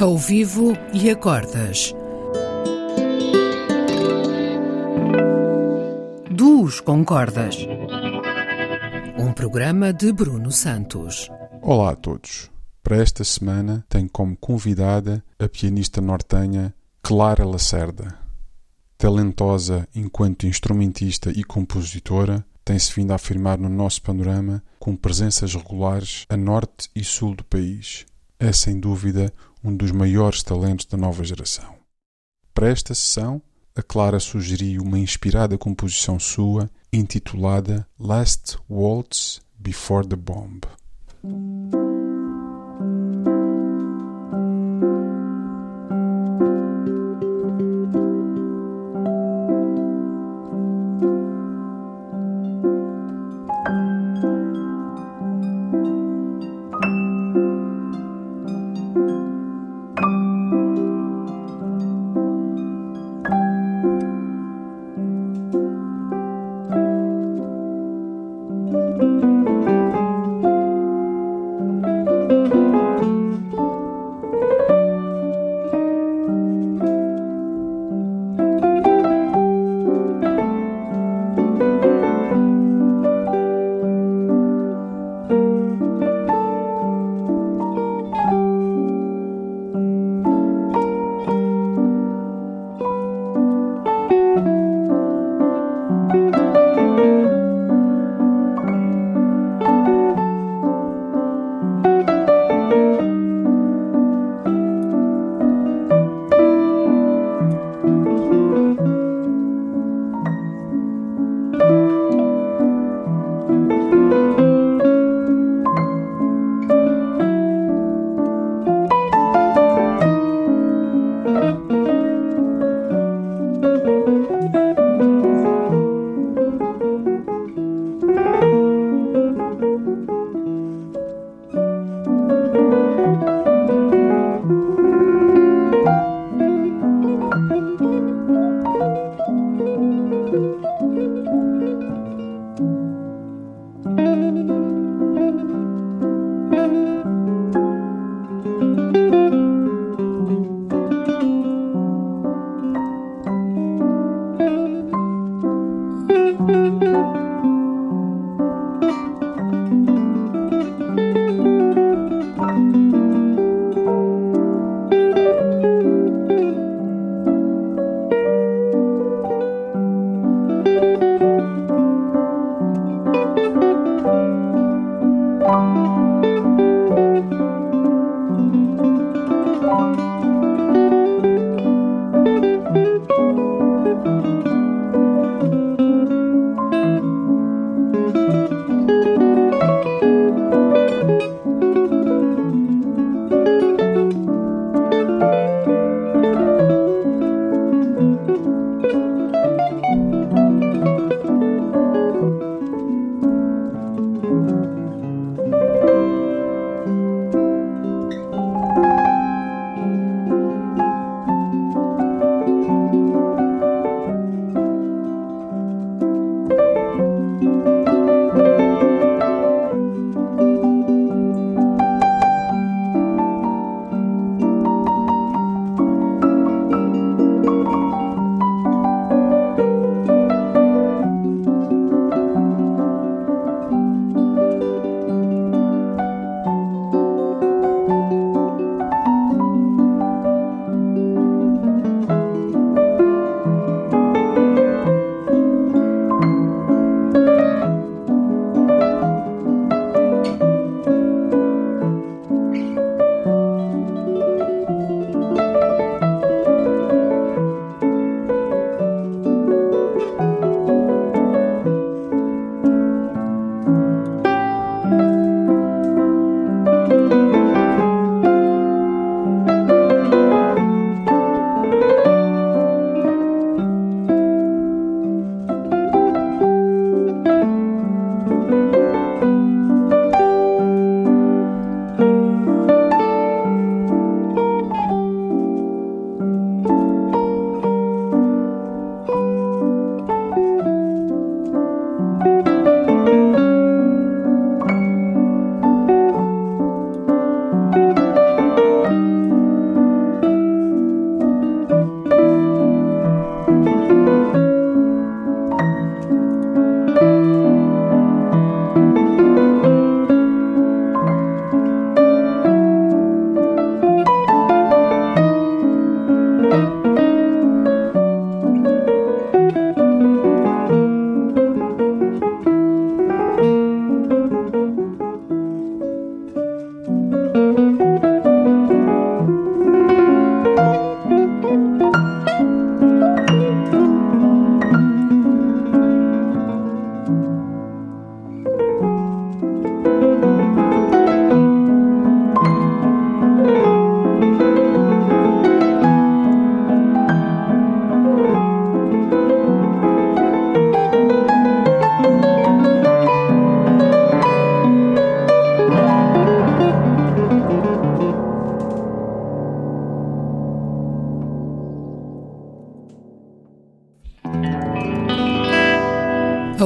ao vivo e a cordas. Duos com cordas. Um programa de Bruno Santos. Olá a todos. Para esta semana tenho como convidada a pianista nortenha Clara Lacerda. Talentosa enquanto instrumentista e compositora, tem-se vindo a afirmar no nosso panorama com presenças regulares a norte e sul do país. É sem dúvida um dos maiores talentos da nova geração. Para esta sessão, a Clara sugeriu uma inspirada composição sua intitulada Last Waltz Before the Bomb.